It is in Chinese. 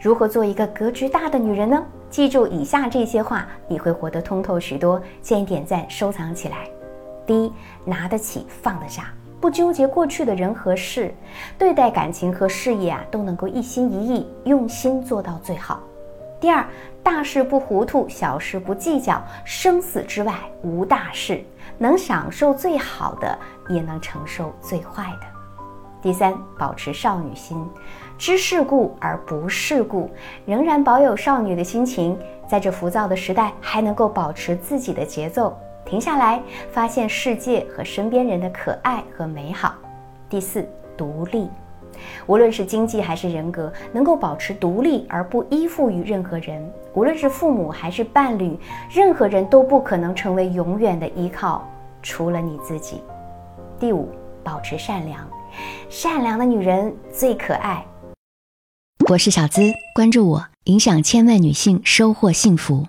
如何做一个格局大的女人呢？记住以下这些话，你会活得通透许多。建议点赞收藏起来。第一，拿得起放得下，不纠结过去的人和事，对待感情和事业啊都能够一心一意，用心做到最好。第二，大事不糊涂，小事不计较，生死之外无大事，能享受最好的，也能承受最坏的。第三，保持少女心，知世故而不世故，仍然保有少女的心情，在这浮躁的时代，还能够保持自己的节奏。停下来，发现世界和身边人的可爱和美好。第四，独立，无论是经济还是人格，能够保持独立而不依附于任何人。无论是父母还是伴侣，任何人都不可能成为永远的依靠，除了你自己。第五，保持善良，善良的女人最可爱。我是小资，关注我，影响千万女性，收获幸福。